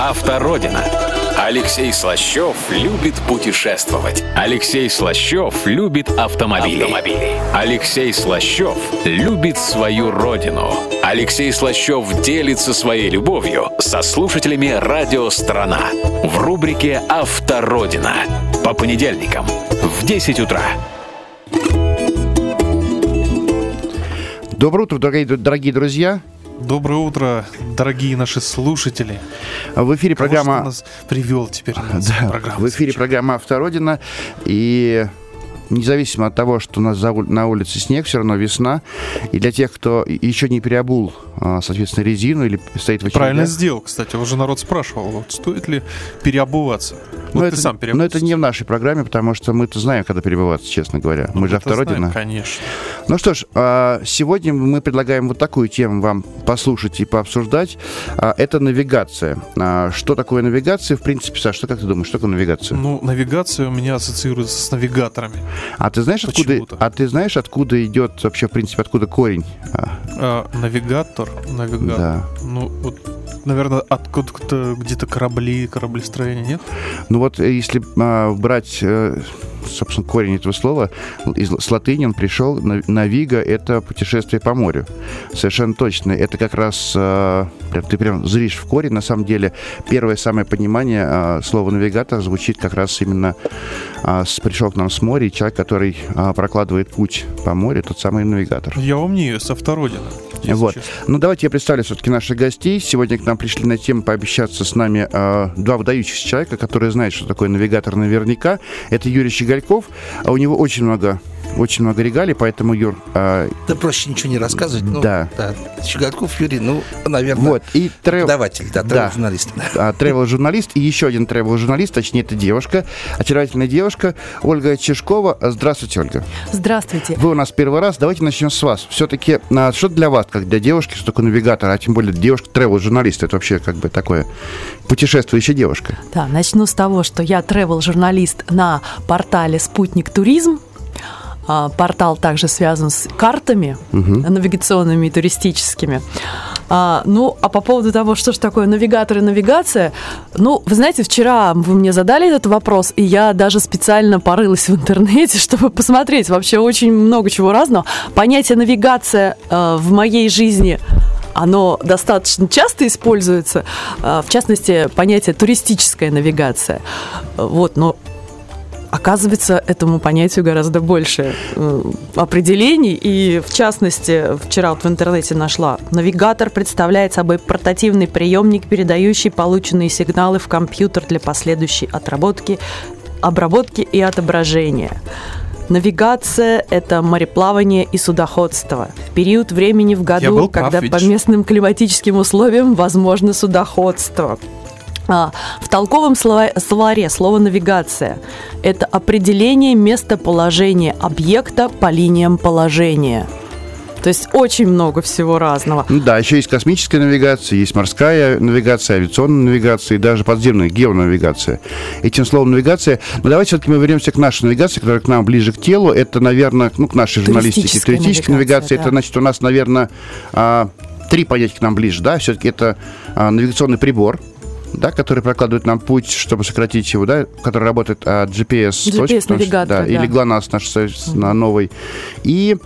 Автородина. Алексей Слащев любит путешествовать. Алексей Слащев любит автомобили. автомобили. Алексей Слащев любит свою родину. Алексей Слащев делится своей любовью со слушателями «Радио Страна» в рубрике «Автородина» по понедельникам в 10 утра. Доброе утро, дорогие, дорогие друзья. Доброе утро, дорогие наши слушатели. В эфире Кого программа... нас привел теперь Да, программу. в эфире программа «Автородина». И независимо от того, что у нас на улице снег, все равно весна. И для тех, кто еще не переобул, а, соответственно, резину или стоит в очередях... Правильно сделал, кстати. Уже народ спрашивал, вот стоит ли переобуваться. Но Вот это, ты сам но переобулся. это не в нашей программе, потому что мы-то знаем, когда перебываться, честно говоря. мы же Ну, Это знаем, автородина. Конечно. Ну что ж, а, сегодня мы предлагаем вот такую тему вам послушать и пообсуждать. А, Это навигация. Что такое навигация? В принципе, Саш, что как ты думаешь, что такое навигация? Ну, навигация у меня ассоциируется с навигаторами. А ты знаешь, откуда, а ты знаешь, откуда идет вообще, в принципе, откуда корень? А, А, навигатор, навигатор. Да. Ну, вот, наверное, откуда-то где-то корабли, кораблестроение, нет? Ну вот, э, если а, брать, э, собственно, корень этого слова, из, с латыни он пришел, на- навига — это путешествие по морю. Совершенно точно. Это как раз, а, ты прям зришь в корень, на самом деле. Первое самое понимание а, слова навигатор звучит как раз именно а, с, пришел к нам с моря, и человек, который а, прокладывает путь по морю, тот самый навигатор. Я умнею, с автородина. Вот. Ну, давайте я представлю все-таки наших гостей. Сегодня к нам пришли на тему пообщаться с нами э, два выдающихся человека, которые знают, что такое навигатор наверняка. Это Юрий Щегольков. А у него очень много, очень много регалий, поэтому, Юр, э, Да проще ничего не рассказывать. Ну, Да. Щегольков Юрий, ну, наверное, вот. И трев- преподаватель, да, Да. журналист. а, тревел-журналист и еще один тревел-журналист, точнее, это девушка, очаровательная девушка Ольга Чешкова. Здравствуйте, Ольга. Здравствуйте. Вы у нас первый раз. Давайте начнем с вас. Все-таки, а, что для вас, как для девушки, что такое навигатор, а тем более девушка тревел-журналист, это вообще как бы такое путешествующая девушка. Да, начну с того, что я travel-журналист на портале «Спутник Туризм». А, Портал также связан с картами навигационными и туристическими. А, ну, а по поводу того, что же такое навигатор и навигация, ну, вы знаете, вчера вы мне задали этот вопрос, и я даже специально порылась в интернете, чтобы посмотреть вообще очень много чего разного. Понятие навигация э, в моей жизни оно достаточно часто используется, а, в частности, понятие туристическая навигация. Вот, но оказывается, этому понятию гораздо больше э, определений. И, в частности, вчера вот в интернете нашла, навигатор представляет собой портативный приемник, передающий полученные сигналы в компьютер для последующей отработки, обработки и отображения. Навигация – это мореплавание и судоходство. В период времени в году, прав, когда по видишь. местным климатическим условиям возможно судоходство. А, в толковом слова- словаре слово «навигация» – это определение местоположения объекта по линиям положения. То есть очень много всего разного. Ну да, еще есть космическая навигация, есть морская навигация, авиационная навигация и даже подземная геонавигация. Этим словом навигация. Но давайте все-таки мы вернемся к нашей навигации, которая к нам ближе к телу. Это, наверное, ну, к нашей журналистике. Туристическая навигация, да. это значит у нас, наверное, а, три понятия к нам ближе, да, все-таки это а, навигационный прибор, да, который прокладывает нам путь, чтобы сократить его, да, который работает от GPS, GPS-навигатор, да, да. или GLONASS наш соответственно, новый. И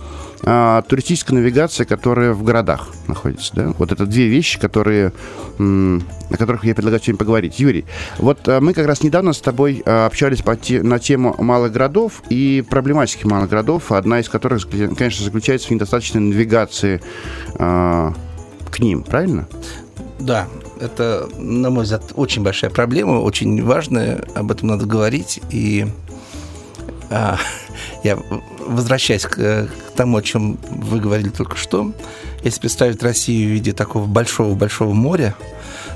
а, туристическая навигация, которая в городах находится, да. Вот это две вещи, которые, м, о которых я предлагаю сегодня поговорить. Юрий, вот а, мы как раз недавно с тобой а, общались по те- на тему малых городов и проблематики малых городов, одна из которых, конечно, заключается в недостаточной навигации а, к ним, правильно? Да, это, на мой взгляд, очень большая проблема, очень важная, об этом надо говорить. И а, я, возвращаясь к, к тому, о чем вы говорили только что, если представить Россию в виде такого большого-большого моря,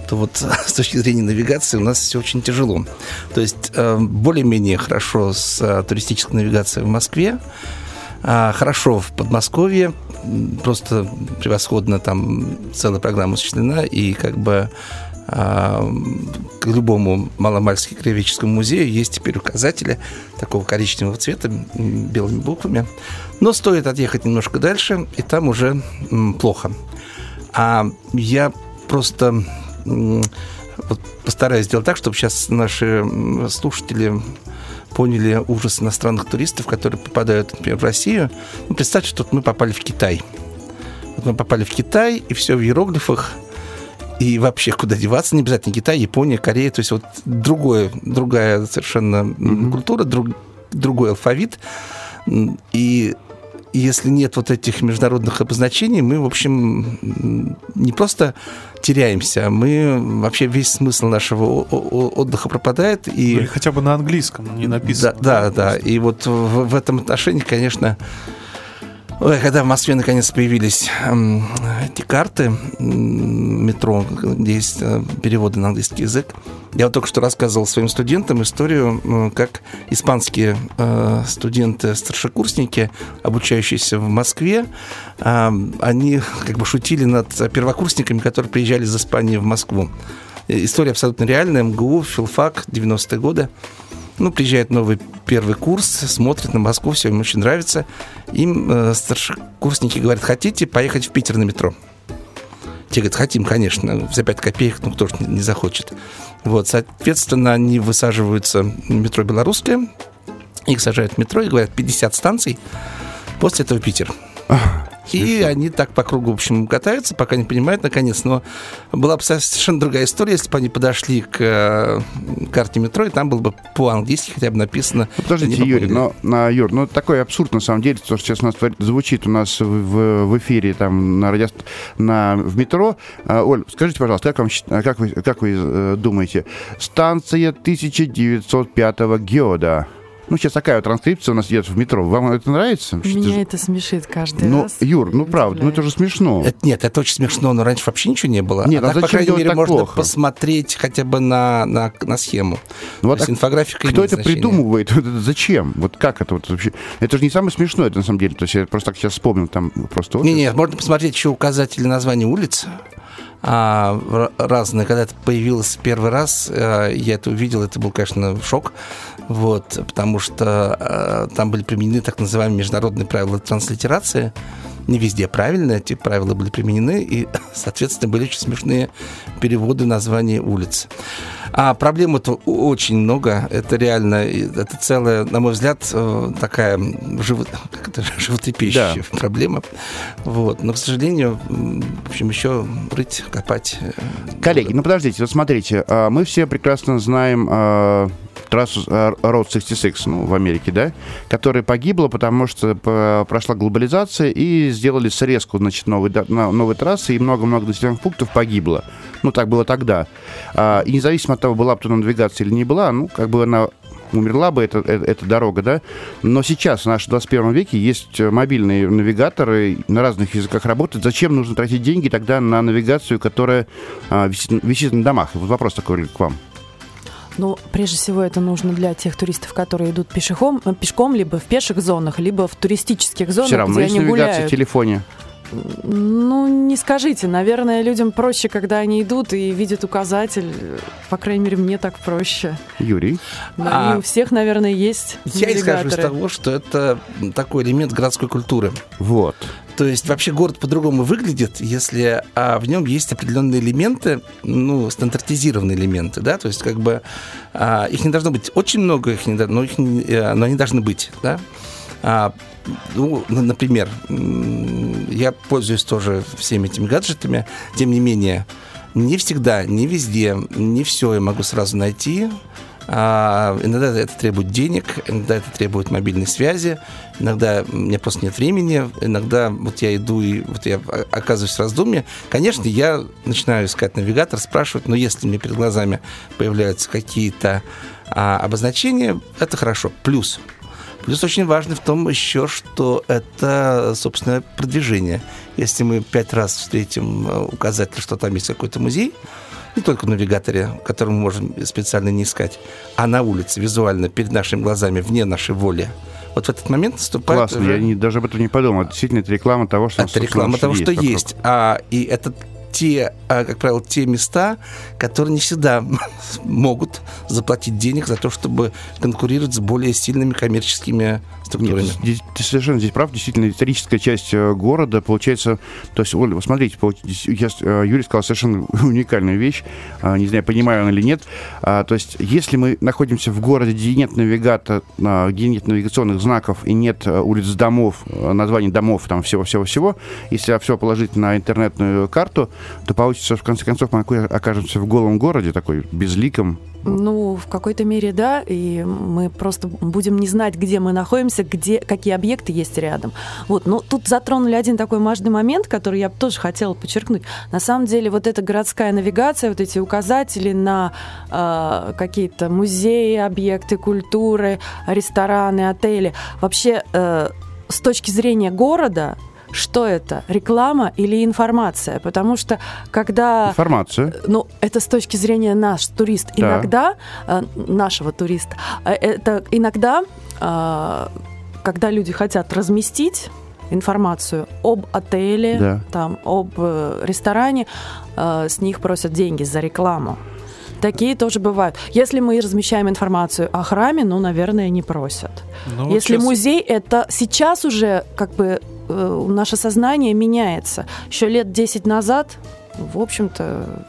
то вот с точки зрения навигации у нас все очень тяжело. То есть э, более-менее хорошо с э, туристической навигацией в Москве, а, хорошо в Подмосковье, просто превосходно там целая программа осуществлена, и как бы а, к любому маломальски краеведческому музею есть теперь указатели такого коричневого цвета белыми буквами. Но стоит отъехать немножко дальше, и там уже плохо. А я просто вот постараюсь сделать так, чтобы сейчас наши слушатели поняли ужас иностранных туристов, которые попадают, например, в Россию. Ну, представьте, что мы попали в Китай. Вот мы попали в Китай, и все в иероглифах, и вообще куда деваться, не обязательно Китай, Япония, Корея, то есть вот другое, другая совершенно м, культура, друг- другой алфавит. М, И если нет вот этих международных обозначений, мы, в общем, не просто теряемся, а мы вообще весь смысл нашего отдыха пропадает. И... Или хотя бы на английском не написано. Да, да, да. И вот в, в этом отношении, конечно, ой, когда в Москве наконец появились эти карты метро, где есть э, переводы на английский язык, я вот только что рассказывал своим студентам историю, как испанские э, студенты, старшекурсники, обучающиеся в Москве, а, они как бы шутили над первокурсниками, которые приезжали из Испании в Москву. Э, История абсолютно реальная. МГУ, филфак, 90-е годы. Ну, приезжает новый первый курс, смотрит на Москву, все им очень нравится. Им э, старшекурсники говорят, хотите поехать в Питер на метро? Те говорят, хотим, конечно, за 5 копеек, ну, кто же не, захочет. Вот, соответственно, они высаживаются в метро «Белорусское», их сажают в метро и говорят, 50 станций, после этого Питер. И они так по кругу, в общем, катаются, пока не понимают, наконец. Но была бы совершенно другая история, если бы они подошли к э, карте метро, и там было бы по-английски хотя бы написано. Ну, Подождите, Юрий, но, на, Юр, ну такой абсурд на самом деле, то, что сейчас у нас звучит у нас в, в- эфире там на, радио, на в метро. А, Оль, скажите, пожалуйста, как, вам, как вы, как вы э, думаете, станция 1905 года? Ну, сейчас такая вот транскрипция у нас идет в метро. Вам это нравится? Меня же- это смешит каждый Ну, раз. Юр, ну правда, ну это же смешно. Это, нет, это очень смешно, но раньше вообще ничего не было. Нет, а так, по зачем крайней мере, так можно плохо? посмотреть хотя бы на, на, на схему. Ну, вот То есть инфографика Кто имеет это значение. придумывает? Вот это зачем? Вот как это вот вообще? Это же не самое смешное, это на самом деле. То есть я просто так сейчас вспомнил там просто. Не, нет, можно посмотреть еще указатели названий улиц. А, разные. Когда это появилось первый раз, э, я это увидел, это был, конечно, шок. Вот, потому что э, там были применены так называемые международные правила транслитерации. Не везде правильно эти правила были применены, и, соответственно, были очень смешные переводы названий улиц. А проблем-то очень много. Это реально, это целая, на мой взгляд, э, такая живо, как это, животрепещущая проблема. Вот. Но, к сожалению, в общем, еще рыть, копать. э, Коллеги, ну подождите, вот смотрите, а, мы все прекрасно знаем а, трассу а, Road 66 ну, в Америке, да, которая погибла, потому что по- прошла глобализация и сделали срезку, значит, новой, да- новой трассы, и много-много населенных пунктов погибло. Ну, так было тогда. А, И независимо от того, была бы туда навигация или не была, ну, как бы она умерла бы эта, э- эта дорога, да. Но сейчас, в нашем 21 веке, есть э, мобильные навигаторы, на разных языках работают. Зачем нужно тратить деньги тогда на навигацию, которая а, висит, висит на домах? Вот вопрос такой к вам. Ну, прежде всего, это нужно для тех туристов, которые идут пешехом, э, пешком, либо в пеших зонах, либо в туристических зонах, Все равно где есть они навигация в гуляют. телефоне. Ну, не скажите. Наверное, людям проще, когда они идут и видят указатель. По крайней мере, мне так проще. Юрий. Да, А, и у всех, наверное, есть Я исхожу из того, что это такой элемент городской культуры. Вот. То есть вообще город по-другому выглядит, если а, в нем есть определенные элементы, ну, стандартизированные элементы, да, то есть как бы а, их не должно быть очень много, их не, но, их не- э, но они должны быть, да. А, ну, на- например, я пользуюсь тоже всеми этими гаджетами, тем не менее, не всегда, не везде, не все я могу сразу найти. А, иногда это требует денег, иногда это требует мобильной связи, иногда у меня просто нет времени, иногда вот я иду и вот я оказываюсь в раздумье. Конечно, я начинаю искать навигатор, спрашивать, но если мне перед глазами появляются какие-то а, обозначения, это хорошо. Плюс. Плюс очень важно в том еще, что это, собственно, продвижение. Если мы пять раз встретим э, указатель, что там есть какой-то музей, не только в навигаторе, который мы можем специально не искать, а на улице, визуально, перед нашими глазами, вне нашей воли. Вот в этот момент наступает Классно, уже- я не- даже об этом не подумал. Действительно, это реклама того, что это реклама того, есть что вокруг. есть. А, и это те, а, как правило, те места, которые не всегда могут заплатить денег за то, чтобы конкурировать с более сильными коммерческими структурами. Нет, ты совершенно здесь прав. Действительно, историческая часть э, города, получается... То есть, Оля, смотрите, я, э, Юрий сказал совершенно уникальную вещь. А, не знаю, понимаю он или нет. А, то есть, если мы находимся в городе, где нет навигата, где нет навигационных знаков и нет э, улиц домов, названий домов, там всего-всего-всего, если все положить на интернетную карту, то получится, в конце концов, мы окажемся в голом городе, такой безликом, ну, в какой-то мере, да, и мы просто будем не знать, где мы находимся, где, какие объекты есть рядом. Вот, но тут затронули один такой важный момент, который я тоже хотела подчеркнуть. На самом деле, вот эта городская навигация, вот эти указатели на э, какие-то музеи, объекты культуры, рестораны, отели, вообще э, с точки зрения города что это, реклама или информация? Потому что когда... Информация. Ну, это с точки зрения наш турист. Да. Иногда, э, нашего туриста, э, это иногда, э, когда люди хотят разместить информацию об отеле, да. там, об ресторане, с них просят деньги за рекламу. Такие тоже бывают. Если мы размещаем информацию о храме, ну, наверное, не просят. Ну, Если сейчас... музей, это сейчас уже как бы э, наше сознание меняется. Еще лет 10 назад, в общем-то,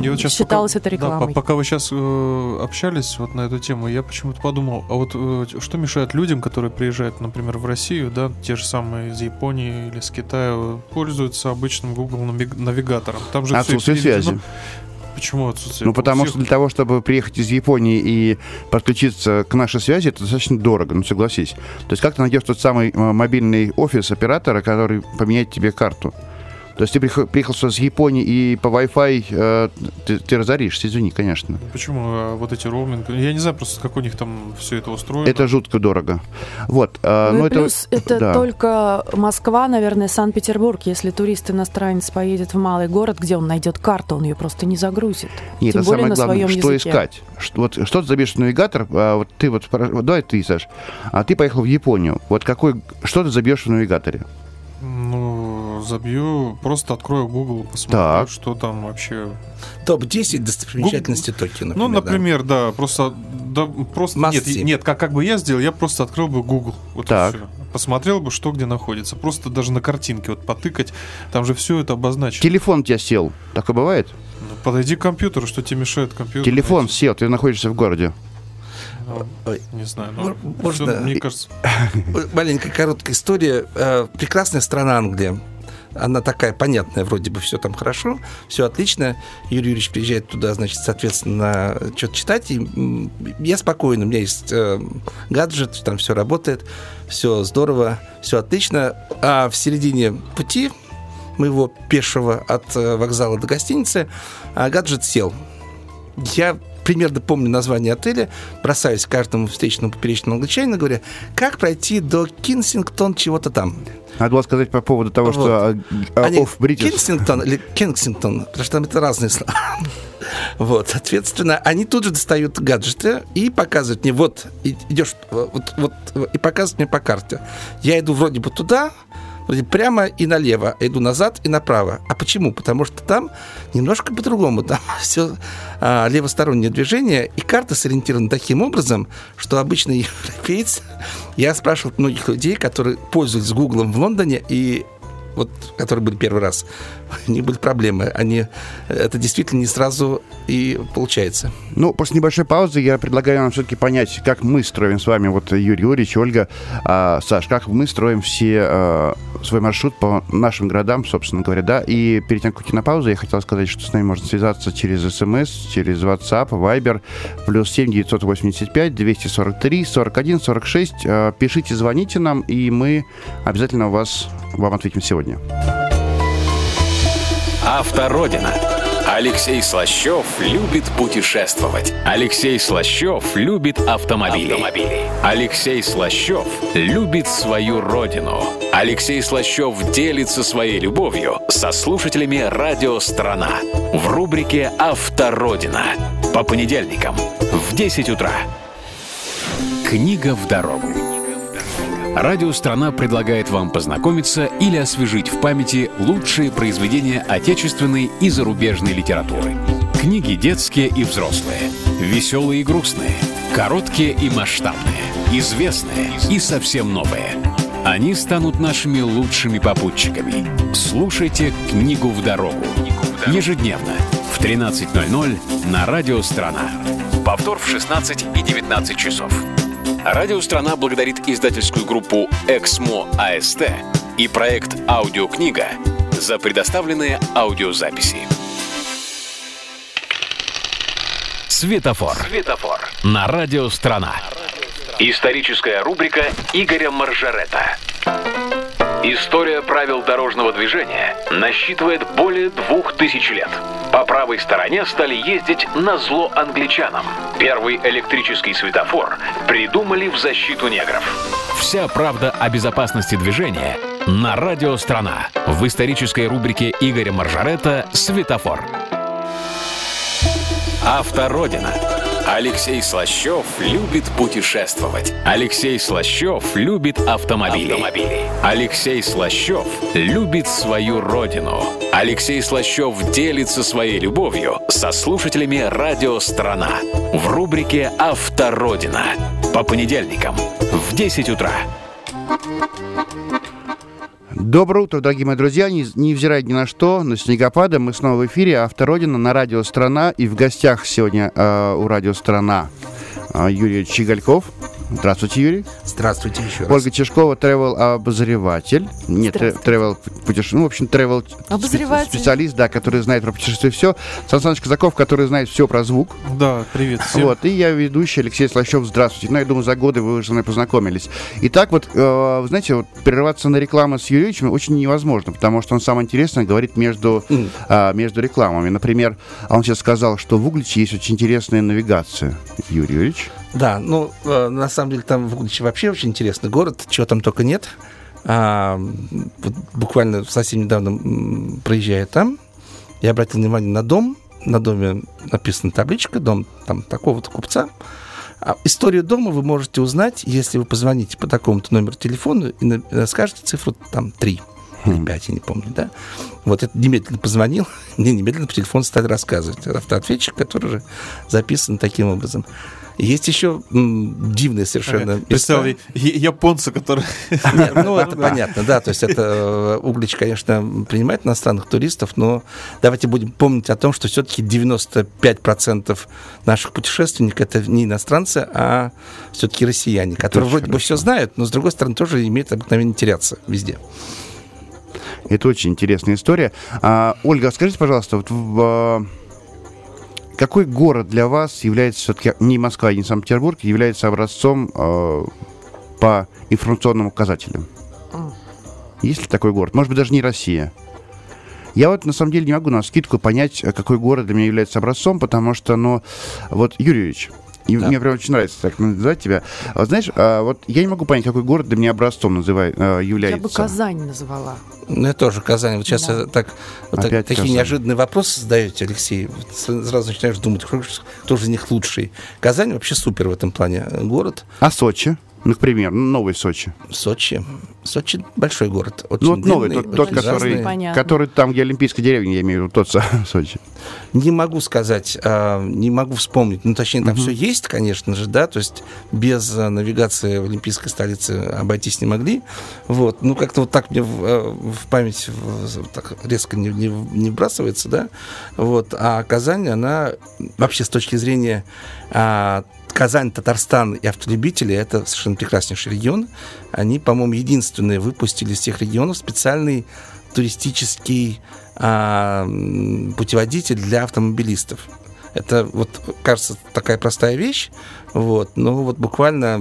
я вот сейчас считалось пока, это рекламой. Да, пока вы сейчас э, общались вот на эту тему, я почему-то подумал, а вот э, что мешает людям, которые приезжают, например, в Россию, да, те же самые из Японии или с Китая, пользуются обычным Google навигатором. Там же Отсутствие связи. Почему отсутствие? Ну, потому всех... что для того, чтобы приехать из Японии и подключиться к нашей связи, это достаточно дорого, ну, согласись. То есть как ты найдешь тот самый э, мобильный офис оператора, который поменяет тебе карту? То есть ты приехал, с Японии и по Wi-Fi э, ты, ты разоришься, извини, конечно. Почему а вот эти роуминг? Я не знаю просто, как у них там все это устроено. Это жутко дорого. Вот. Э, ну, плюс это, это да. только Москва, наверное, Санкт-Петербург. Если турист иностранец поедет в малый город, где он найдет карту, он ее просто не загрузит. Нет, Тем это более самое главное, что языке. искать. Что, вот, что ты забьешь в навигатор, а, вот ты вот, давай ты, Саш, а ты поехал в Японию. Вот какой, что ты забьешь в навигаторе? Забью, просто открою Google, посмотрю, так. что там вообще. Топ-10 достопримечательностей Google... Токио, например. Ну, например, да, да просто, да, просто нет, нет, как, как бы я сделал, я просто открыл бы Google. Вот так. все. Посмотрел бы, что где находится. Просто даже на картинке вот потыкать, там же все это обозначено. Телефон у тебя сел. Такое бывает? Ну, подойди к компьютеру, что тебе мешает компьютер. Телефон найти. сел, ты находишься в городе. Ой. Не знаю, но Можно... все, мне кажется... Маленькая короткая история. Э, прекрасная страна Англия она такая понятная, вроде бы все там хорошо, все отлично. Юрий Юрьевич приезжает туда, значит, соответственно, что-то читать. И я спокойно, у меня есть э, гаджет, там все работает, все здорово, все отлично. А в середине пути моего пешего от э, вокзала до гостиницы а гаджет сел. Я примерно помню название отеля, бросаюсь каждому встречному поперечному англичанину, говоря, как пройти до Кинсингтон чего-то там. Надо было сказать по поводу того, вот. что uh, Они, Кинсингтон или Кингсингтон, потому что там это разные слова. Вот, соответственно, они тут же достают гаджеты и показывают мне, вот, идешь, вот, вот, и показывают мне по карте. Я иду вроде бы туда, прямо и налево, иду назад и направо. А почему? Потому что там немножко по-другому. Там все а, левостороннее движение, и карта сориентирована таким образом, что обычный европеец... Я спрашивал многих людей, которые пользуются Гуглом в Лондоне, и вот, которые были первый раз, у них были проблемы. Они, это действительно не сразу и получается. Ну, после небольшой паузы я предлагаю нам все-таки понять, как мы строим с вами, вот Юрий Юрьевич, Ольга, а, Саш, как мы строим все а, свой маршрут по нашим городам, собственно говоря, да. И перед тем, как уйти на паузу, я хотел сказать, что с нами можно связаться через смс, через WhatsApp, Viber, плюс 7 985 243 41 46. А, пишите, звоните нам, и мы обязательно вас, вам ответим сегодня. Автородина. Алексей Слащев любит путешествовать. Алексей Слащев любит автомобили. автомобили. Алексей Слащев любит свою родину. Алексей Слащев делится своей любовью со слушателями «Радио Страна» в рубрике «Автородина» по понедельникам в 10 утра. Книга в дорогу. Радио «Страна» предлагает вам познакомиться или освежить в памяти лучшие произведения отечественной и зарубежной литературы. Книги детские и взрослые, веселые и грустные, короткие и масштабные, известные и совсем новые. Они станут нашими лучшими попутчиками. Слушайте «Книгу в дорогу». Ежедневно в 13.00 на Радио «Страна». Повтор в 16 и 19 часов. Радио «Страна» благодарит издательскую группу «Эксмо АСТ» и проект «Аудиокнига» за предоставленные аудиозаписи. Светофор. Светофор. На радио «Страна». Историческая рубрика Игоря Маржарета. История правил дорожного движения насчитывает более двух тысяч лет. По правой стороне стали ездить на зло англичанам. Первый электрический светофор придумали в защиту негров. Вся правда о безопасности движения на радио «Страна» в исторической рубрике Игоря Маржарета «Светофор». Автородина. Алексей Слащев любит путешествовать. Алексей Слащев любит автомобили. автомобили. Алексей Слащев любит свою родину. Алексей Слащев делится своей любовью со слушателями радио «Страна» в рубрике «Автородина» по понедельникам в 10 утра. Доброе утро, дорогие мои друзья. Не, невзирая ни на что, на снегопады, мы снова в эфире Автородина на радио «Страна». И в гостях сегодня э, у радио «Страна» э, Юрий Чигальков. Здравствуйте, Юрий. Здравствуйте еще раз. Ольга Чешкова, travel-обозреватель. Нет, тревел путешествие. Ну, в общем, travel специалист, да, который знает про путешествие все. Сан Саныч Казаков, который знает все про звук. Да, привет всем. Вот, и я ведущий Алексей Слащев. Здравствуйте. Ну, я думаю, за годы вы уже со мной познакомились. Итак, вот, э, вы знаете, вот прерываться на рекламу с Юрьевичем очень невозможно, потому что он самое интересное говорит между, mm. э, между рекламами. Например, он сейчас сказал, что в Угличе есть очень интересная навигация. Юрий Юрьевич. Да, ну, э, на самом деле там в Угличе вообще очень интересный город, чего там только нет. А, вот буквально совсем недавно проезжая там, я обратил внимание на дом, на доме написана табличка, дом там такого-то купца. А историю дома вы можете узнать, если вы позвоните по такому-то номеру телефона и э, скажете цифру там 3 или 5, я не помню, да. Вот это немедленно позвонил, мне немедленно по телефону стали рассказывать. Автоответчик, который уже записан таким образом. Есть еще м, дивные совершенно места. Представил японцы, которые... Нет, ну, это понятно, да. То есть это э, Углич, конечно, принимает иностранных туристов, но давайте будем помнить о том, что все-таки 95% наших путешественников это не иностранцы, а все-таки россияне, которые вроде хорошо. бы все знают, но, с другой стороны, тоже имеют обыкновение теряться везде. Это очень интересная история. А, Ольга, скажите, пожалуйста, вот в какой город для вас является все-таки не Москва, не Санкт-Петербург, является образцом э, по информационным указателям? Есть ли такой город? Может быть, даже не Россия. Я вот на самом деле не могу на скидку понять, какой город для меня является образцом, потому что, ну, вот, Юрьевич, и да. мне прям очень нравится так называть тебя. А, знаешь, а, вот я не могу понять, какой город для меня образцом называет, а, является. Я бы Казань назвала. Ну, я тоже Казань. Вот сейчас да. так, вот так, такие Казань. неожиданные вопросы задаете, Алексей. Вот сразу начинаешь думать, кто же из них лучший. Казань вообще супер в этом плане город. А Сочи? Ну, к примеру, новый Сочи. Сочи. Сочи большой город. Очень ну, вот длинный, новый, тот, тот который, который там, где Олимпийская деревня, я имею в виду, тот Сочи. Не могу сказать, а, не могу вспомнить. Ну, точнее, там угу. все есть, конечно же, да, то есть без а, навигации в Олимпийской столице обойтись не могли. Вот. Ну, как-то вот так мне в, а, в память в, так резко не, не, не вбрасывается, да. Вот. А Казань, она вообще с точки зрения а, Казань, Татарстан и автолюбители – это совершенно прекраснейший регион. Они, по-моему, единственные выпустили из тех регионов специальный туристический а, путеводитель для автомобилистов. Это вот, кажется, такая простая вещь, вот, но вот буквально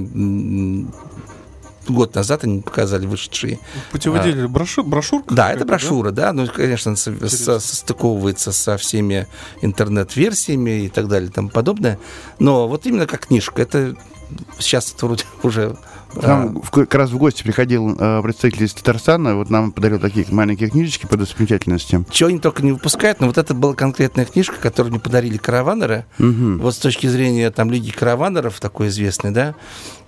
год назад они показали вышедшие. Путеводитель, а, брошюр, брошюрка? Да, это брошюра, да, да ну, конечно, со, со, состыковывается со всеми интернет-версиями и так далее и тому подобное. Но вот именно как книжка, это сейчас это вроде уже К нам в- как раз в гости приходил э, представитель из Татарстана, вот нам подарил такие маленькие книжечки по достопримечательностям. Чего они только не выпускают, но вот это была конкретная книжка, которую мне подарили караванеры. Вот с точки зрения там Лиги караванеров, такой известной, да,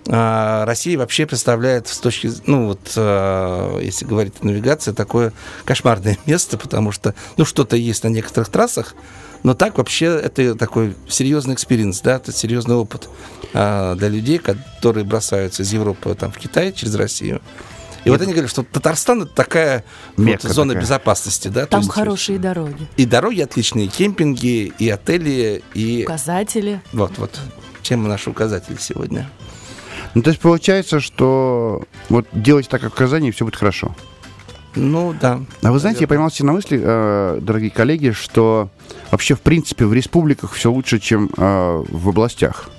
а, Россия вообще представляет с точки, ну вот, а, если говорить о навигации, такое кошмарное место, потому что, ну, что-то есть на некоторых трассах, но так вообще это такой серьезный experience, да, это серьезный опыт а, для людей, которые бросаются из Европы там, в Китай через Россию. И вот они говорят, что Татарстан это такая вот зона такая. безопасности, да. Там есть- хорошие дороги, и дороги отличные, и кемпинги, и отели, и указатели. вот, вот. Чем наши указатели сегодня? Ну, то есть получается, что вот делать так, как в Казани, и все будет хорошо. Ну, да. А вы знаете, я поймал себя на мысли, э, дорогие коллеги, что вообще, в принципе, в республиках все лучше, чем э, в областях.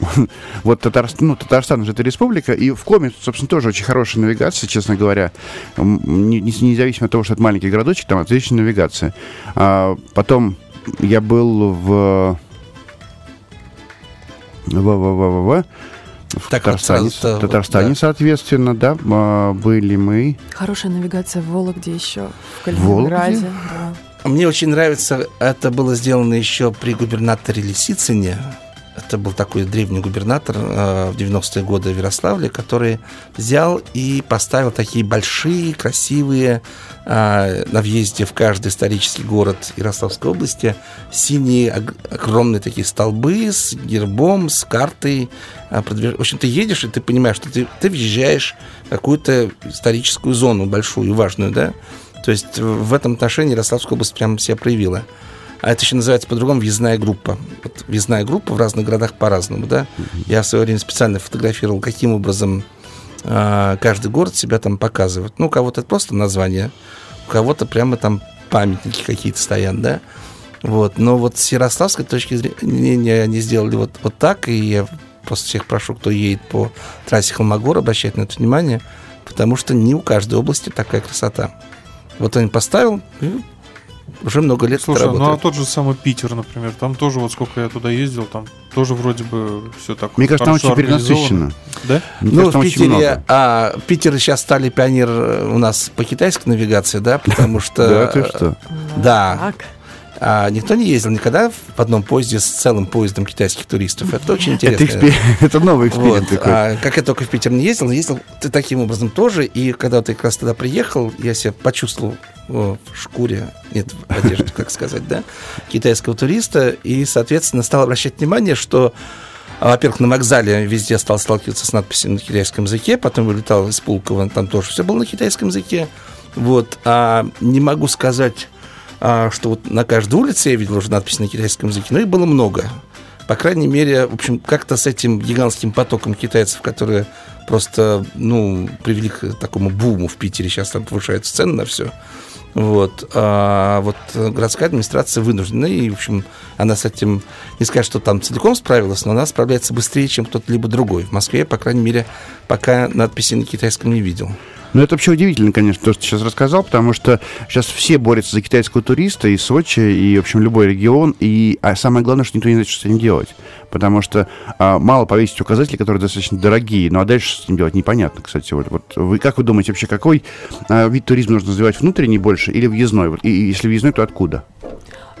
Вот Татарстан, ну, Татарстан же это республика, и в Коме, собственно, тоже очень хорошая навигация, честно говоря. Не- не- Независимо от того, что это маленький городочек, там отличная навигация. А потом я был в... В, в, в, в, в, в Так вот Татарстане, сразу-то в вот, Татарстане да. соответственно, да, а, были мы. Хорошая навигация в Вологде еще, в Вологде? Калининграде. да. Мне очень нравится, это было сделано еще при губернаторе Лисицыне. Это был такой древний губернатор э, в 90-е годы в Ярославле, который взял и поставил такие большие, красивые э, на въезде в каждый исторический город Ярославской области синие ог- огромные такие столбы с гербом, с картой. э, В общем, ты едешь, и ты понимаешь, что ты, ты въезжаешь в какую-то историческую зону большую, важную, да? То есть в этом отношении Ярославская область прям себя проявила. А это еще называется по-другому въездная группа. Вот въездная группа в разных городах по-разному, да. Я в свое время специально фотографировал, каким образом а, каждый город себя там показывает. Ну, у кого-то это просто название, у кого-то прямо там памятники какие-то стоят, да. Вот. Но вот с ярославской точки зрения они сделали вот, вот так, и я просто всех прошу, кто едет по трассе Холмогор, обращать на это внимание, потому что не у каждой области такая красота. Вот он поставил, и уже много лет Слушай, это ну а работает. тот же самый Питер, например, там тоже вот сколько я туда ездил, там тоже вроде бы все так Мне кажется, там очень перенасыщенно. организовано. Да? Мне Ну, кажется, в Питере, много. а, Питер сейчас стали пионер э, у нас по китайской навигации, да, потому что... Да, ты что? Да. А, никто не ездил никогда в одном поезде с целым поездом китайских туристов. Это очень Это, интересно. экспе- это новый Вот, эксперимент такой. а, как я только в Питер не ездил, но ездил ты таким образом тоже. И когда ты как раз тогда приехал, я себя почувствовал в шкуре, нет, в одежде, как сказать, да, китайского туриста. И, соответственно, стал обращать внимание, что а, во-первых, на вокзале везде стал сталкиваться с надписями на китайском языке, потом вылетал из Пулково, там тоже все было на китайском языке. Вот, а не могу сказать, а, что вот на каждой улице я видел уже надписи на китайском языке, но их было много. По крайней мере, в общем, как-то с этим гигантским потоком китайцев, которые просто, ну, привели к такому буму в Питере, сейчас там повышаются цены на все. Вот. А вот городская администрация вынуждена, и, в общем, она с этим, не сказать, что там целиком справилась, но она справляется быстрее, чем кто-то либо другой. В Москве, по крайней мере, пока надписи на китайском не видел. Ну, это вообще удивительно, конечно, то, что ты сейчас рассказал, потому что сейчас все борются за китайского туриста, и Сочи, и, в общем, любой регион, и а самое главное, что никто не знает, что с этим делать. Потому что а, мало повесить указатели, которые достаточно дорогие, ну а дальше что с этим делать непонятно, кстати. Вот, вот вы как вы думаете вообще, какой а, вид туризма нужно развивать, внутренний больше или въездной? Вот, и, и если въездной, то откуда?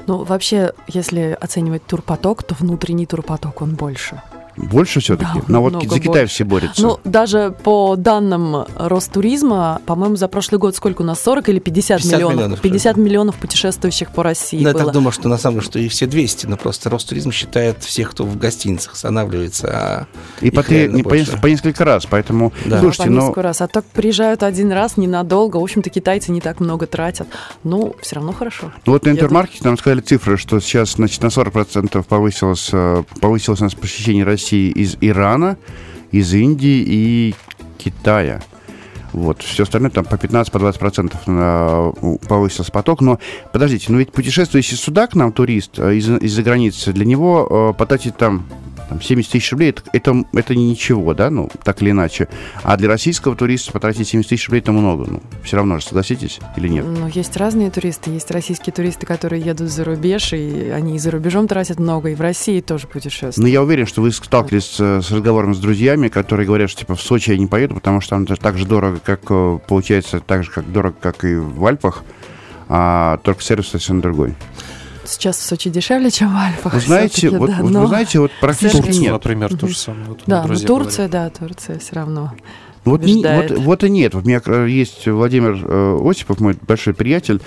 Ну, вообще, если оценивать турпоток, то внутренний турпоток он больше. Больше все-таки? Да, Но вот много за Китай больше. все борются. Ну, даже по данным Ростуризма, по-моему, за прошлый год сколько у нас? 40 или 50, 50 миллионов? миллионов, 50 миллионов путешествующих по России Ну, я так думаю, что на самом деле, что и все 200, но просто Ростуризм считает всех, кто в гостиницах останавливается. А и по, три- не- по, по несколько раз, поэтому... Да. Слушайте, по ну... несколько раз. А так приезжают один раз ненадолго. В общем-то, китайцы не так много тратят. Ну, все равно хорошо. Ну вот на интермаркете нам сказали цифры, что сейчас значит, на 40% повысилось, э, повысилось у нас посещение России из Ирана, из Индии и Китая. Вот, все остальное там по 15-20% на- у- повысился поток. Но подождите, ну ведь путешествующий сюда к нам турист э, из- из-за границы, для него э, потратить там там 70 тысяч рублей это, это, это ничего, да, ну, так или иначе. А для российского туриста потратить 70 тысяч рублей это много. Ну, все равно же, согласитесь или нет? Ну, есть разные туристы. Есть российские туристы, которые едут за рубеж, и они и за рубежом тратят много, и в России тоже путешествуют. Но я уверен, что вы сталкивались с, с разговором с друзьями, которые говорят, что типа в Сочи я не поеду, потому что там так же дорого, как э, получается, так же как дорого, как и в Альпах, а только сервис совсем другой. Сейчас в Сочи дешевле, чем в Альпах. Вы знаете, вот, да, вот но вы знаете, вот практически Турция, нет. например, то же самое. Вот Да, но Турция, да, Турция все равно. Вот, не- вот, вот и нет. У меня э, есть Владимир э, Осипов, мой большой приятель,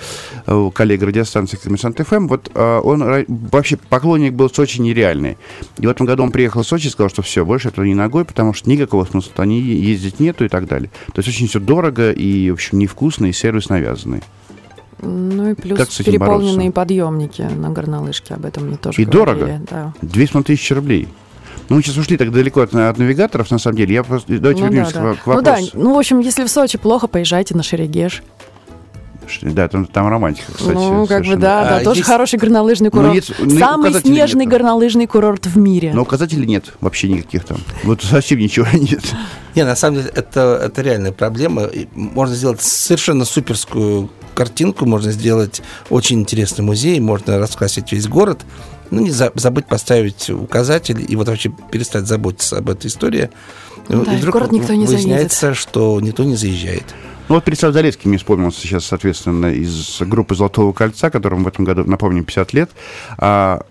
э, коллега радиостанции «Коммерсант ФМ». Вот э, он вообще поклонник был Сочи нереальный. И в этом году он приехал в Сочи и сказал, что все, больше этого не ногой, потому что никакого смысла не ездить нету и так далее. То есть очень все дорого и, в общем, невкусно, и сервис навязанный. Ну и плюс Как с этим переполненные бороться? подъемники на горнолыжке, об этом мне тоже И говорили, дорого? Да. Две с половиной тысячи рублей. Ну, мы сейчас ушли так далеко от, от навигаторов, на самом деле. Я просто, давайте Ну да, вернемся да. к, во- к Ну да, вопросу. ну в общем, если в Сочи плохо, поезжайте на Шерегеш. Да, там, там романтика, кстати. ну, как бы совершенно. да, да, А, тоже есть- хороший горнолыжный Ну, курорт. есть- ну, и Самый снежный нету. горнолыжный курорт в мире. Но указателей нет вообще никаких там. Вот совсем ничего нет. Не, на самом деле, это, это реальная проблема. Можно сделать совершенно суперскую картинку, можно сделать очень интересный музей, можно раскрасить весь город. Ну, не за- забыть поставить указатель и вот вообще перестать заботиться об этой истории. Ну да, и и в город никто не выясняется, что никто не заезжает. Ну вот Переслав Залецкий мне вспомнился сейчас, соответственно, из группы «Золотого кольца», которому в этом году, напомню, 50 лет. А,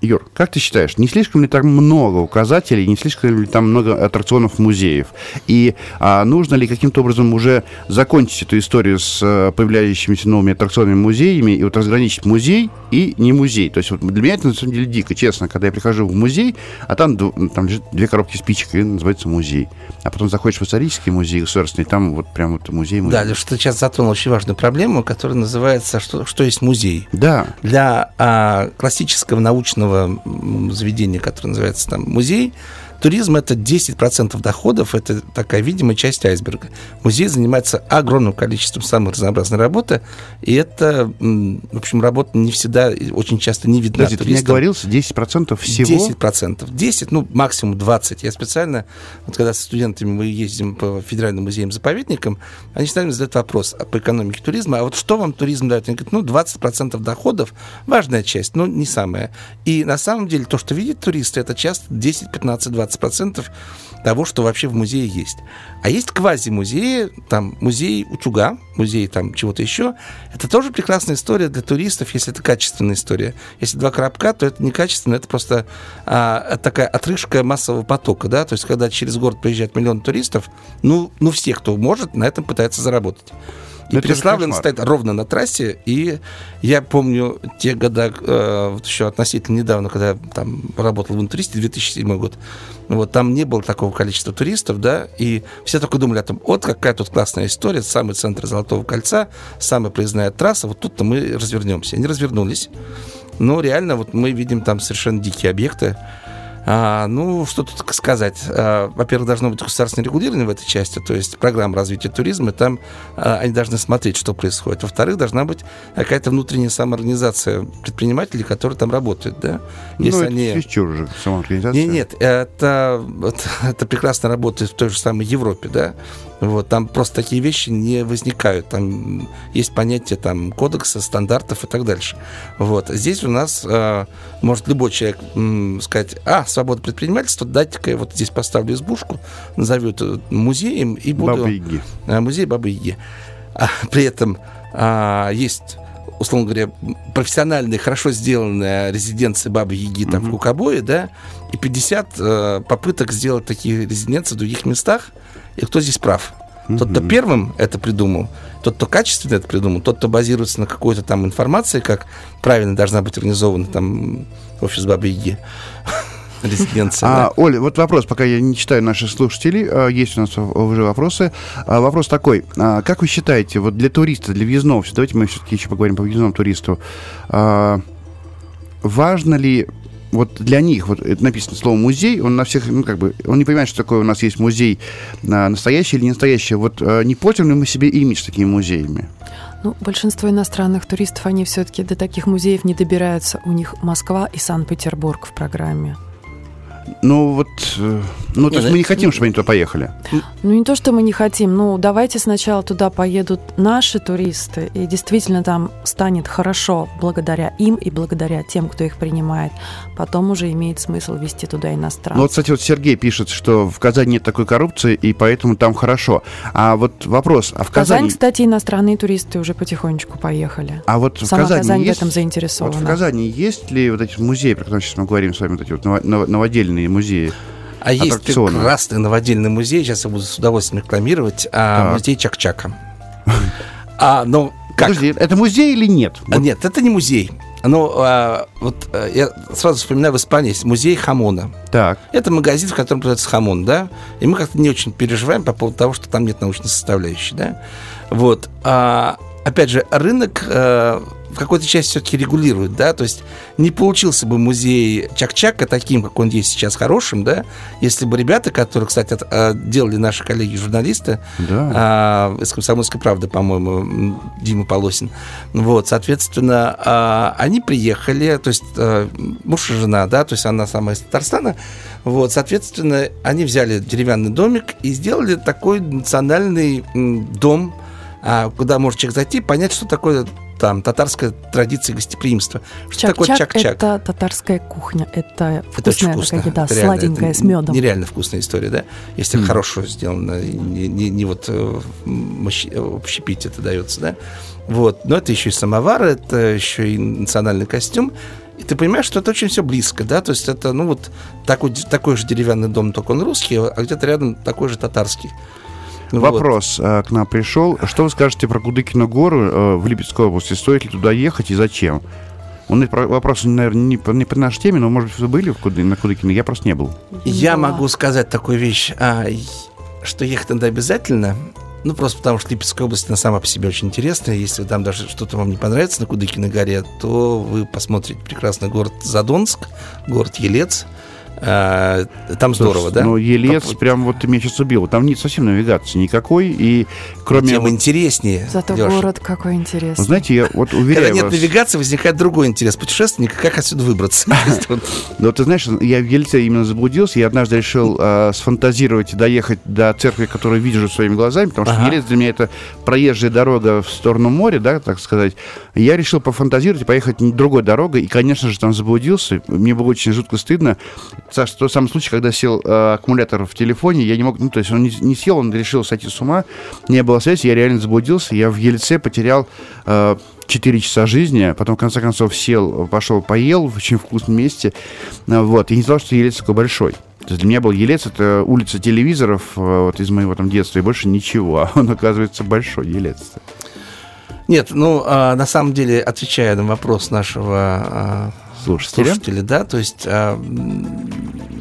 Юр, как ты считаешь, не слишком ли там много указателей, не слишком ли там много аттракционов музеев? И а, нужно ли каким-то образом уже закончить эту историю с а, появляющимися новыми аттракционными музеями и вот разграничить музей и не музей? То есть вот для меня это на самом деле дико, честно, когда я прихожу в музей, а там, там лежит две коробки спичек, и называется музей. А потом заходишь в исторический музей государственный, там вот прям вот музей-музей. Да, Леш, ты сейчас затронул очень важную проблему, которая называется «Что, что есть музей?». Да, Для а, классического научного м, заведения, которое называется там музей, туризм это 10% доходов, это такая видимая часть айсберга. Музей занимается огромным количеством самой разнообразной работы, и это, в общем, работа не всегда, очень часто не видна Подожди, ты мне туристам. говорился 10% всего? 10%. 10, ну, максимум 20. Я специально, вот когда со студентами мы ездим по федеральным музеям-заповедникам, они всегда задают вопрос а по экономике туризма, а вот что вам туризм дает? Они говорят, ну, 20% доходов, важная часть, но не самая. И на самом деле то, что видят туристы, это часто 10, 15, 20% того, что вообще в музее есть. А есть квази-музеи, там музей утюга, музей там чего-то еще. Это тоже прекрасная история для туристов, если это качественная история. Если два коробка, то это не качественно, это просто а, такая отрыжка массового потока, да, то есть когда через город приезжает миллион туристов, ну, ну все, кто может, на этом пытаются заработать. И Ну, же Переславль кошмар. стоит ровно на трассе, и я помню те года, э, вот еще относительно недавно, когда я там работал в интуристе, 2007 год, вот там не было такого количества туристов, да, и все только думали о том, вот какая тут классная история, самый центр Золотого кольца, самая проездная трасса, вот тут-то мы развернемся. Они развернулись, но реально вот мы видим там совершенно дикие объекты, а, ну, что тут сказать? А, во-первых, должно быть государственное регулирование в этой части, то есть программа развития туризма, там а, они должны смотреть, что происходит. Во-вторых, должна быть какая-то внутренняя самоорганизация предпринимателей, которые там работают, да? ну, это чересчур же самоорганизация. Нет, нет, это, вот, это прекрасно работает в той же самой Европе, да. Вот, там просто такие вещи не возникают. Там есть понятие там, кодекса, стандартов и так дальше. Вот. Здесь у нас э, может любой человек м, сказать, а, свобода предпринимательства, дайте-ка я вот здесь поставлю избушку, назову это музеем и буду... Бабы-яги. А, музей Бабы Яги. А, при этом а, есть, условно говоря, профессиональная, хорошо сделанная резиденция Бабы Яги там в Кукабое, да, и 50 э, попыток сделать такие резиденции в других местах. И кто здесь прав? Тот, кто первым это придумал, тот, кто качественно это придумал, тот, кто базируется на какой-то там информации, как правильно должна быть организована там офис Бабы Яги. Резиденция, да. А, Оля, вот вопрос, пока я не читаю наших слушателей, а, есть у нас уже вопросы. А, Вопрос такой, а, как вы считаете, вот для туриста, для въездного, давайте мы все-таки еще поговорим по въездному туристу, важно ли вот для них, вот это написано слово музей, он на всех, ну, как бы, он не понимает, что такое у нас есть музей а, настоящий или не настоящий. Вот а, не портим ли мы себе имидж такими музеями? Ну, большинство иностранных туристов, они все-таки до таких музеев не добираются. У них Москва и Санкт-Петербург в программе. Ну вот, э, ну то есть мы не хотим, чтобы они туда поехали. Ну не то, что мы не хотим, ну давайте сначала туда поедут наши туристы, и действительно там станет хорошо благодаря им и благодаря тем, кто их принимает. Потом уже имеет смысл вести туда иностранцев. Ну вот, кстати, вот Сергей пишет, что в Казани нет такой коррупции, и поэтому там хорошо. А вот вопрос, а в в Казань, Казани... кстати, иностранные туристы уже потихонечку поехали. А вот в Сама Казани Казань есть... в этом Вот заинтересована. в Казани есть ли вот эти музеи, про которые сейчас мы говорим с вами, вот эти вот ново- ново- новодельные музеи? А есть прекрасный новодельный музей, сейчас я буду с удовольствием рекламировать, а, музей Чак-Чака. А, ну, как? Подожди, это музей или нет? А, Вот Нет, это не музей. Ну, а, вот а, я сразу вспоминаю, в Испании есть музей хамона. Так. Это магазин, в котором продается хамон, да? И мы как-то не очень переживаем по поводу того, что там нет научной составляющей, да? Вот. А, опять же, рынок в какой-то части все-таки регулирует, да? То есть не получился бы музей Чак-Чака таким, как он есть сейчас, хорошим, да? Если бы ребята, которые, кстати, от- э, делали наши коллеги-журналисты, Да. а, из «Комсомольской правды», по-моему, Дима Полосин. Вот, соответственно, а, они приехали, то есть а, муж и жена, да, то есть она сама из Татарстана. Вот, соответственно, они взяли деревянный домик и сделали такой национальный дом, а, куда может человек зайти, понять, что такое там татарская традиция гостеприимства. Что такое Чак-чак чак-чак? это татарская кухня. Это Это вкусная вкусно. такая еда, Это реально, сладенькая, это с медом. Нереально вкусная история, да? Если хорошо сделано, не, не- не вот э, в мощ- в общепит это дается, да? Вот. Но это еще и самовар, это еще и национальный костюм. И ты понимаешь, что это очень все близко, да? То есть это, ну вот, такой, такой же деревянный дом, только он русский, а где-то рядом такой же татарский. Вот. Вопрос э, к нам пришел. Что вы скажете про Кудыкину гору э, в Липецкой области? Стоит ли туда ехать и зачем? Он вопрос, наверное, не по, не по нашей теме, но, может быть, вы были в Куды- на Кудыкино? Я просто не был. Я была. могу сказать такую вещь, а, что ехать туда обязательно. Ну, просто потому что Липецкая область, она сама по себе очень интересная. Если там даже что-то вам не понравится на Кудыкиной горе, то вы посмотрите прекрасный город Задонск, город Елец. А, там здорово, да? Ну, Елец прям вот ты меня сейчас убил. Там нет совсем навигации никакой. И кроме... Тем интереснее. Зато Лёш. город какой интересный. Знаете, я вот Когда уверяю нет вас... навигации, возникает другой интерес путешественника, как отсюда выбраться. Ну, вот ты знаешь, я в Ельце именно заблудился. Я однажды решил э, сфантазировать и доехать до церкви, которую вижу своими глазами, потому что. Елец для меня это проезжая дорога в сторону моря, да, так сказать. Я решил пофантазировать и поехать другой дорогой. И, конечно же, там заблудился. Мне было очень жутко стыдно. Саш, тот самый случай, когда сел э, аккумулятор в телефоне, я не мог, ну, то есть он не, не сел, он решил сойти с ума, не было связи, я реально заблудился. Я в Ельце потерял э, 4 часа жизни, потом, в конце концов, сел, пошел, поел в очень вкусном месте. А, Вот. Я не знал, что Елец такой большой. То есть для меня был Елец, это улица телевизоров э, вот из моего там детства, и больше ничего. А он, оказывается, большой Елец. Нет, ну, а, на самом деле, отвечая на вопрос нашего а, Слушателя. слушателя, да, то есть а,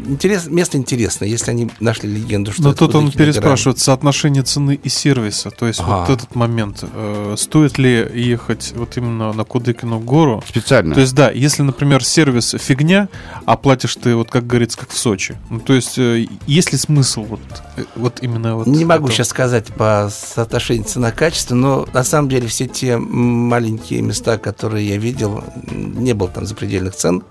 интерес, место интересное, если они нашли легенду, что Но тут он переспрашивает соотношение цены и сервиса. То есть Ага. вот этот момент. э, стоит ли ехать вот именно на Кудыкину гору? Специально. То есть, да, если, например, сервис фигня, а платишь ты, вот как говорится, как в Сочи. Ну, то есть, э, есть ли смысл вот, э, вот именно вот Не могу этого? сейчас сказать по соотношению цена-качество, но на самом деле все те маленькие места, которые я видел, не было там запредельных цен.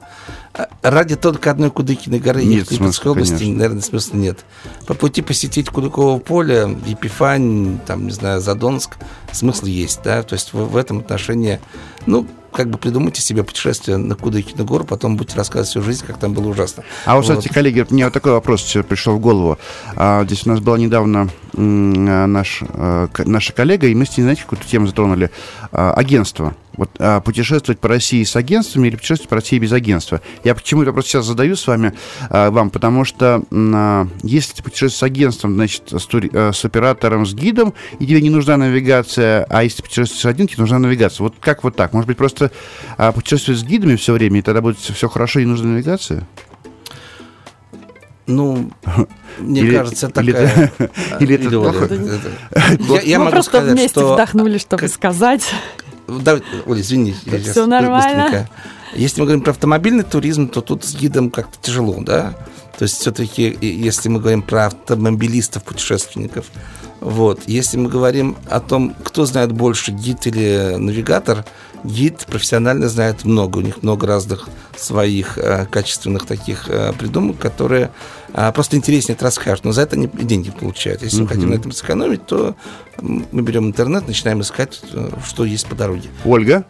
А Ради только одной Кудыкиной горы Нет в Липецкой смысла, области, конечно. наверное, смысла нет. По пути посетить Кудыково поле, Епифань, там, не знаю, Задонск, смысл есть, да, то есть в, в этом отношении, ну, как бы придумайте себе путешествие на Кудыкину гору, потом будете рассказывать всю жизнь, как там было ужасно. А вот, кстати, коллеги, мне вот такой вопрос пришел в голову. А, здесь у нас была недавно наш, к- наша коллега, и мы с ней, знаете, какую-то тему затронули. А, агентство. Вот а, путешествовать по России с агентствами или путешествовать по России без агентства? Я почему это просто сейчас задаю с вами, а, вам, потому что а, если ты путешествуешь с агентством, значит, с, тури- а, с оператором, с гидом, и тебе не нужна навигация, а если ты путешествуешь один, тебе нужна навигация. Вот как вот так? Может быть, просто а, путешествовать с гидами все время, и тогда будет все хорошо, и не нужна навигация? Ну, мне Или- кажется, или такая... или это Оля, плохо? это- Я- Я Мы могу просто сказать, вместе что... вдохнули, чтобы как- сказать. Да, Оля, извини. щас нормально. быстренько. Если мы говорим про автомобильный туризм, то тут с гидом как-то тяжело, да? То есть все-таки, если мы говорим про автомобилистов, путешественников, вот. Если мы говорим о том, кто знает больше, гид или навигатор, гид профессионально знает много, у них много разных своих э, качественных таких э, придумок, которые э, просто интереснее это расскажут, но за это они деньги получают. Если мы хотим на этом сэкономить, то мы берем интернет, начинаем искать, э, что есть по дороге. Ольга?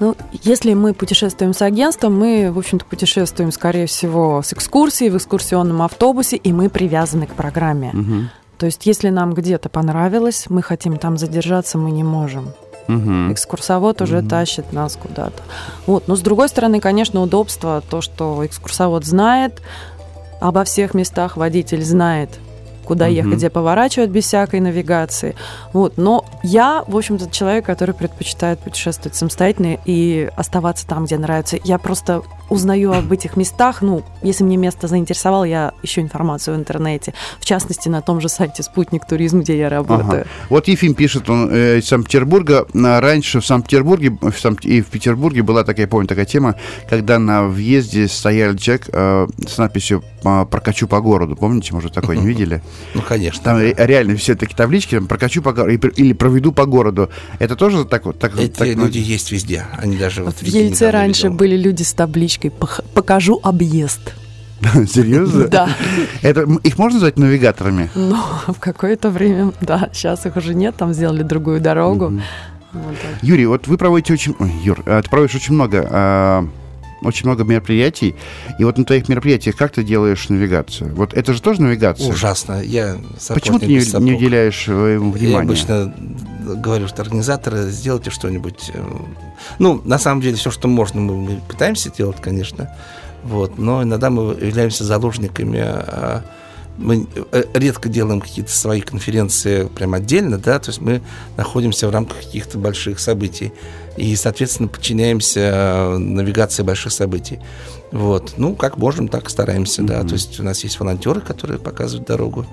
Ну, если мы путешествуем с агентством, мы, в общем-то, путешествуем, скорее всего, с экскурсией в экскурсионном автобусе, и мы привязаны к программе. Угу. То есть, если нам где-то понравилось, мы хотим там задержаться, мы не можем. Угу. Экскурсовод уже тащит нас куда-то. Вот. Но с другой стороны, конечно, удобство, то, что экскурсовод знает обо всех местах, водитель знает, куда Мгм. ехать, где поворачивать без всякой навигации. Вот. Но я, в общем-то, человек, который предпочитает путешествовать самостоятельно и оставаться там, где нравится. Я просто узнаю об этих местах. Ну, если мне место заинтересовало, я ищу информацию в интернете. В частности, на том же сайте «Спутник Туризм», где я работаю. Ага. Вот Ефим пишет, он э, из Санкт-Петербурга. Раньше в Санкт-Петербурге в Санкт- и в Петербурге была такая, я помню, такая тема, когда на въезде стояли человек э, с надписью а, «Прокачу по городу». Помните, может, такое не видели? Ну, конечно. Там ре- реально все такие таблички, там, «Прокачу по городу» или «Проведу по городу». Это тоже так вот? Так, Эти так, ну, люди есть везде. Они даже Вот в Ельце раньше видел. были люди с табличкой «Пох- «Покажу объезд». Серьезно? Да. Это, их можно назвать навигаторами? Но в какое-то время, да, сейчас их уже нет, там сделали другую дорогу. Вот так. Юрий, вот вы проводите очень... Ой, Юр, а, ты проводишь очень много... а, очень много мероприятий. И вот на твоих мероприятиях как ты делаешь навигацию? Вот это же тоже навигация? Ужасно. Я Почему ты не, не уделяешь э, ему Я внимания? обычно говорю, что организаторы, сделайте что-нибудь. э, Ну, на самом деле, все, что можно, мы, мы пытаемся делать, конечно. Вот, но иногда мы являемся заложниками. а, Мы э, редко делаем какие-то свои конференции прям отдельно, да, то есть мы находимся в рамках каких-то больших событий и, соответственно, подчиняемся э, навигации больших событий. Вот, ну, как можем, так стараемся, да, то есть у нас есть волонтеры, которые показывают дорогу.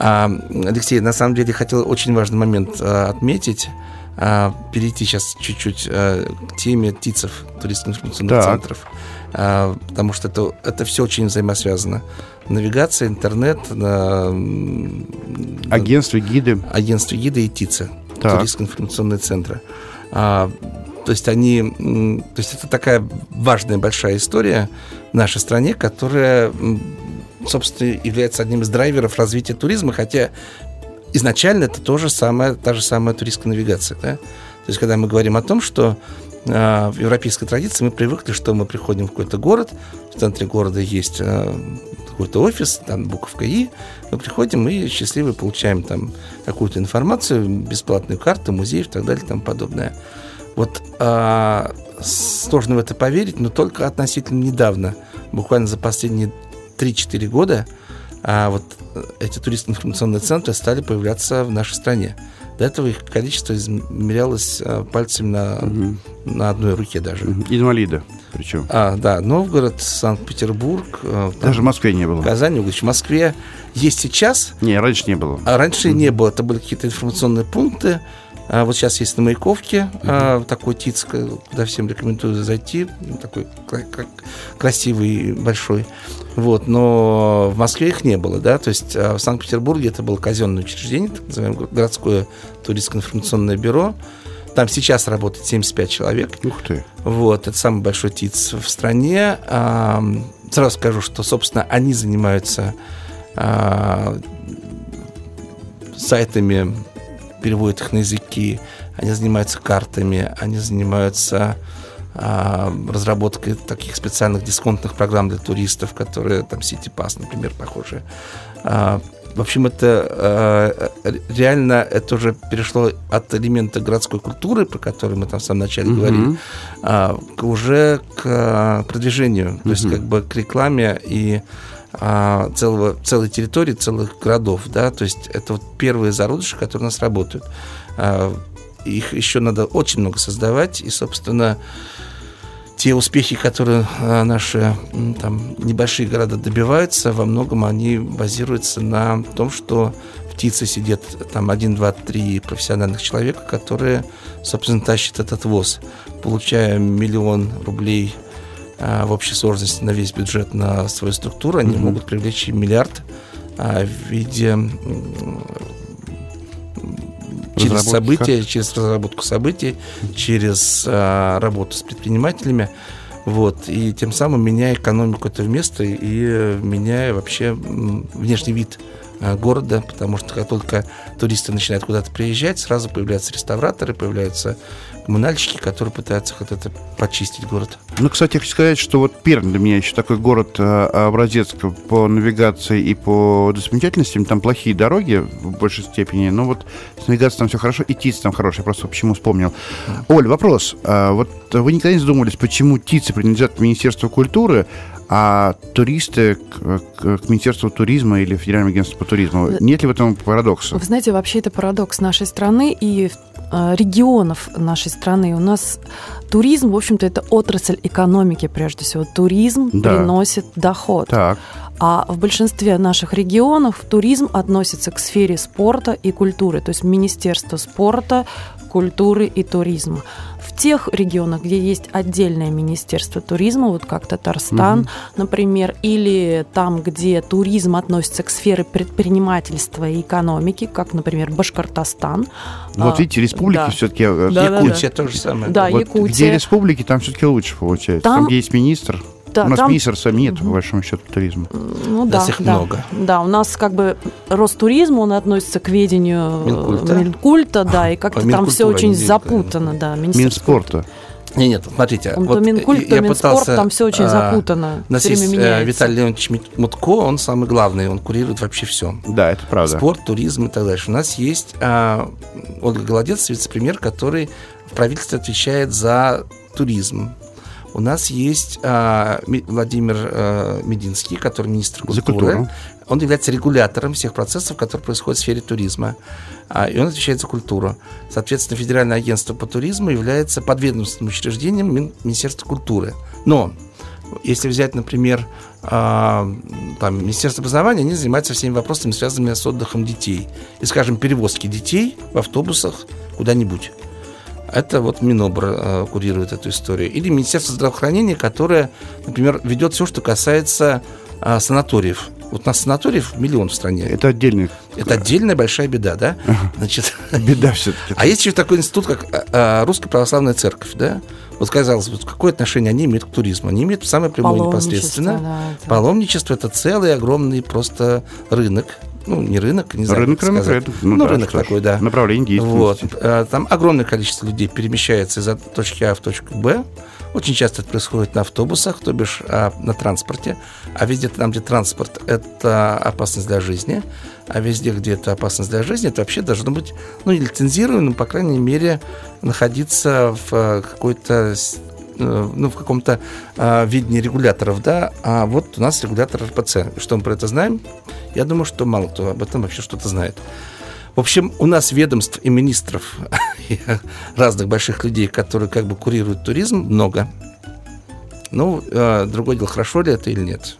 А, Алексей, на самом деле хотел очень важный момент а, отметить, а, перейти сейчас чуть-чуть к теме ТИЦов, туристско-информационных центров, потому что это, это все очень взаимосвязано. Навигация, интернет, а, м, Агентства, гиды. агентство ГИДа и Так. туристско-информационные центры. То есть они, то есть это такая важная большая история в нашей стране, которая, собственно, является одним из драйверов развития туризма, хотя изначально это тоже самая, та же самая туристская навигация. Да? То есть когда мы говорим о том, что а, в европейской традиции мы привыкли, что мы приходим в какой-то город, в центре города есть а, какой-то офис, там буковка И, мы приходим и счастливы получаем там какую-то информацию, бесплатную карту, музей и так далее и тому подобное. Вот а, сложно в это поверить, но только относительно недавно, буквально за последние 3-4 года, а вот эти туристско-информационные центры стали появляться в нашей стране. До этого их количество измерялось а, пальцами на, на одной руке даже. Мгм. Инвалида причем. А, да, Новгород, Санкт-Петербург, э, Даже в Москве не было. Казань, Углич, в Москве есть сейчас, Не, раньше не было. а раньше не было. Это были какие-то информационные пункты. А вот сейчас есть на Маяковке а, такой ТИЦ, куда всем рекомендую зайти. Такой кра- красивый, большой. Вот, но в Москве их не было, да, то есть а, в Санкт-Петербурге это было казенное учреждение, так называемое городское туристско-информационное бюро. Там сейчас работает 75 человек. Ух ты. Вот, это самый большой ТИЦ в стране. Ам, Сразу скажу, что, собственно, они занимаются а, сайтами, переводят их на языки, они занимаются картами, они занимаются а, разработкой таких специальных дисконтных программ для туристов, которые там City Pass, например, похожие. А, в общем, это э, реально это уже перешло от элемента городской культуры, про который мы там в самом начале говорили, а, к- уже к а, продвижению, то есть как бы к рекламе и а, целого, целой территории, целых городов, да, то есть это вот первые зародыши, которые у нас работают. А, их еще надо очень много создавать, и, собственно, те успехи, которые а, наши там небольшие города добиваются, во многом они базируются на том, что в ТИЦе сидят там один, два, три профессиональных человека, которые, собственно, тащат этот ВОЗ, получая миллион рублей в общей сложности на весь бюджет на свою структуру, они могут привлечь миллиард а, в виде через события, как? через разработку событий, через а, работу с предпринимателями. Вот, и тем самым меняя экономику этого места и меняя вообще внешний вид а, города, потому что как только туристы начинают куда-то приезжать, сразу появляются реставраторы, появляются коммунальщики, которые пытаются вот это почистить город. Ну, кстати, я хочу сказать, что вот Пермь для меня еще такой город э, образец по навигации и по достопримечательностям. Там плохие дороги в большей степени, но вот с навигацией там все хорошо, и ТИЦ там хороший, просто почему вспомнил. Оль, вопрос. А вот вы никогда не задумывались, почему ТИЦы принадлежат Министерству культуры, а туристы к, к, к Министерству туризма или Федеральному агентству по туризму. Нет ли в этом парадокса? Вы знаете, вообще это парадокс нашей страны и э, регионов нашей страны. У нас туризм, в общем-то, это отрасль экономики прежде всего. Туризм да. приносит доход. Так. А в большинстве наших регионов туризм относится к сфере спорта и культуры, то есть Министерство спорта, культуры и туризма тех регионах, где есть отдельное Министерство туризма, вот как Татарстан, угу. например, или там, где туризм относится к сфере предпринимательства и экономики, как, например, Башкортостан. Вот а, видите, республики да. все-таки... Э, да, Якутия да, да. то же самое. Да, вот Якутия. Где республики, там все-таки лучше получается. Там, там где есть министр. Да, у нас там... министерства нет, угу. по большому счету, туризма. Ну да, их да. много. Да, у нас как бы Ростуризм, он относится к ведению Минкульта, Минкульта да, и как-то там все очень запутано, да. Минспорта. Нет, нет, смотрите. Он вот то Минкульт, то я Минспорт, пытался, там все очень а, запутано. У нас есть э, меняется. Виталий Леонидович Мутко, он самый главный, он курирует вообще все. Да, это правда. Спорт, туризм и так дальше. У нас есть а, Ольга Голодец, вице-премьер, который в правительстве отвечает за туризм. У нас есть а, Владимир а, Мединский, который министр культуры. Он является регулятором всех процессов, которые происходят в сфере туризма. А, и он отвечает за культуру. Соответственно, Федеральное агентство по туризму является подведомственным учреждением Министерства культуры. Но если взять, например, а, там, Министерство образования, они занимаются всеми вопросами, связанными с отдыхом детей. И, скажем, перевозки детей в автобусах куда-нибудь. Это вот Минобр э, курирует эту историю. Или Министерство здравоохранения, которое, например, ведет все, что касается э, санаториев. Вот у нас санаториев миллион в стране. Это отдельный. Это отдельная большая беда, да? Значит, беда все-таки. А есть еще такой институт, как а, Русская православная церковь, да? Вот казалось бы, какое отношение они имеют к туризму? Они имеют самое прямое непосредственно. Да, это... Паломничество это целый огромный просто рынок, ну, не рынок, не знаю, рынок, рынок, сказать. Ну, ну да, рынок такой, да. Направление деятельности. Вот. А, там огромное количество людей перемещается из точки А в точку Б. Очень часто это происходит на автобусах, то бишь а, на транспорте. А везде там, где транспорт, это опасность для жизни. А везде, где это опасность для жизни, это вообще должно быть, ну, не лицензированным, по крайней мере, находиться в а, какой-то э, ну, в каком-то э, видении регуляторов, да, а вот у нас регулятор РПЦ. Что мы про это знаем? Я думаю, что мало кто об этом вообще что-то знает. В общем, у нас ведомств и министров и разных больших людей, которые как бы курируют туризм, много. Ну, э, другое дело, хорошо ли это или нет.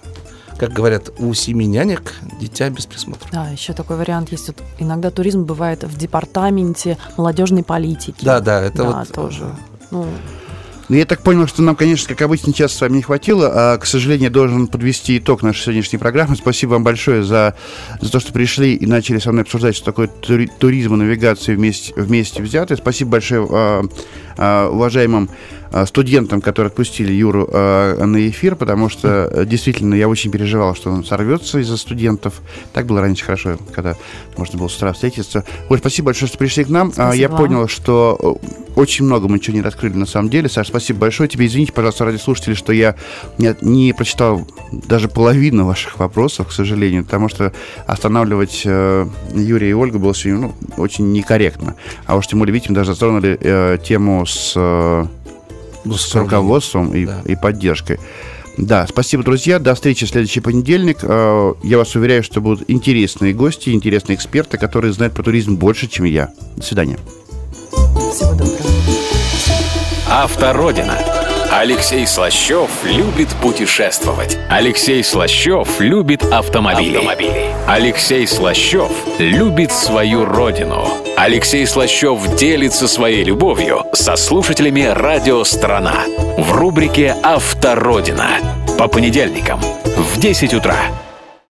Как говорят, у семи нянек дитя без присмотра. Да, еще такой вариант есть. Вот иногда туризм бывает в департаменте молодежной политики. Да, да, это да, вот тоже. Ну, ну, я так понял, что нам, конечно, как обычно, час с вами не хватило. А, к сожалению, должен подвести итог нашей сегодняшней программы. Спасибо вам большое за, за то, что пришли и начали со мной обсуждать, что такое тури, туризм и навигация вместе, вместе взятые. Спасибо большое а, а, уважаемым студентам, которые отпустили Юру а, на эфир, потому что э, действительно я очень переживал, что он сорвется из-за студентов. Так было раньше хорошо, когда можно было с утра встретиться. Оль, спасибо большое, что пришли к нам. Спасибо. Я понял, что э, очень много мы ничего не раскрыли на самом деле. Саша, спасибо большое тебе. Извините, пожалуйста, ради слушателей, что я не, не прочитал даже половину ваших вопросов, к сожалению, потому что останавливать э, Юрия и Ольгу было сегодня ну, очень некорректно. А уж тем более, видите, мы даже затронули э, тему с... Э, с руководством и, да. и поддержкой. Да, спасибо, друзья. До встречи в следующий понедельник. Э, я вас уверяю, что будут интересные гости, интересные эксперты, которые знают про туризм больше, чем я. До свидания. Всего доброго. Автородина. Алексей Слащев любит путешествовать. Алексей Слащев любит автомобили. автомобили. Алексей Слащев любит свою родину. Алексей Слащев делится своей любовью со слушателями «Радио Страна» в рубрике «Автородина» по понедельникам в 10 утра.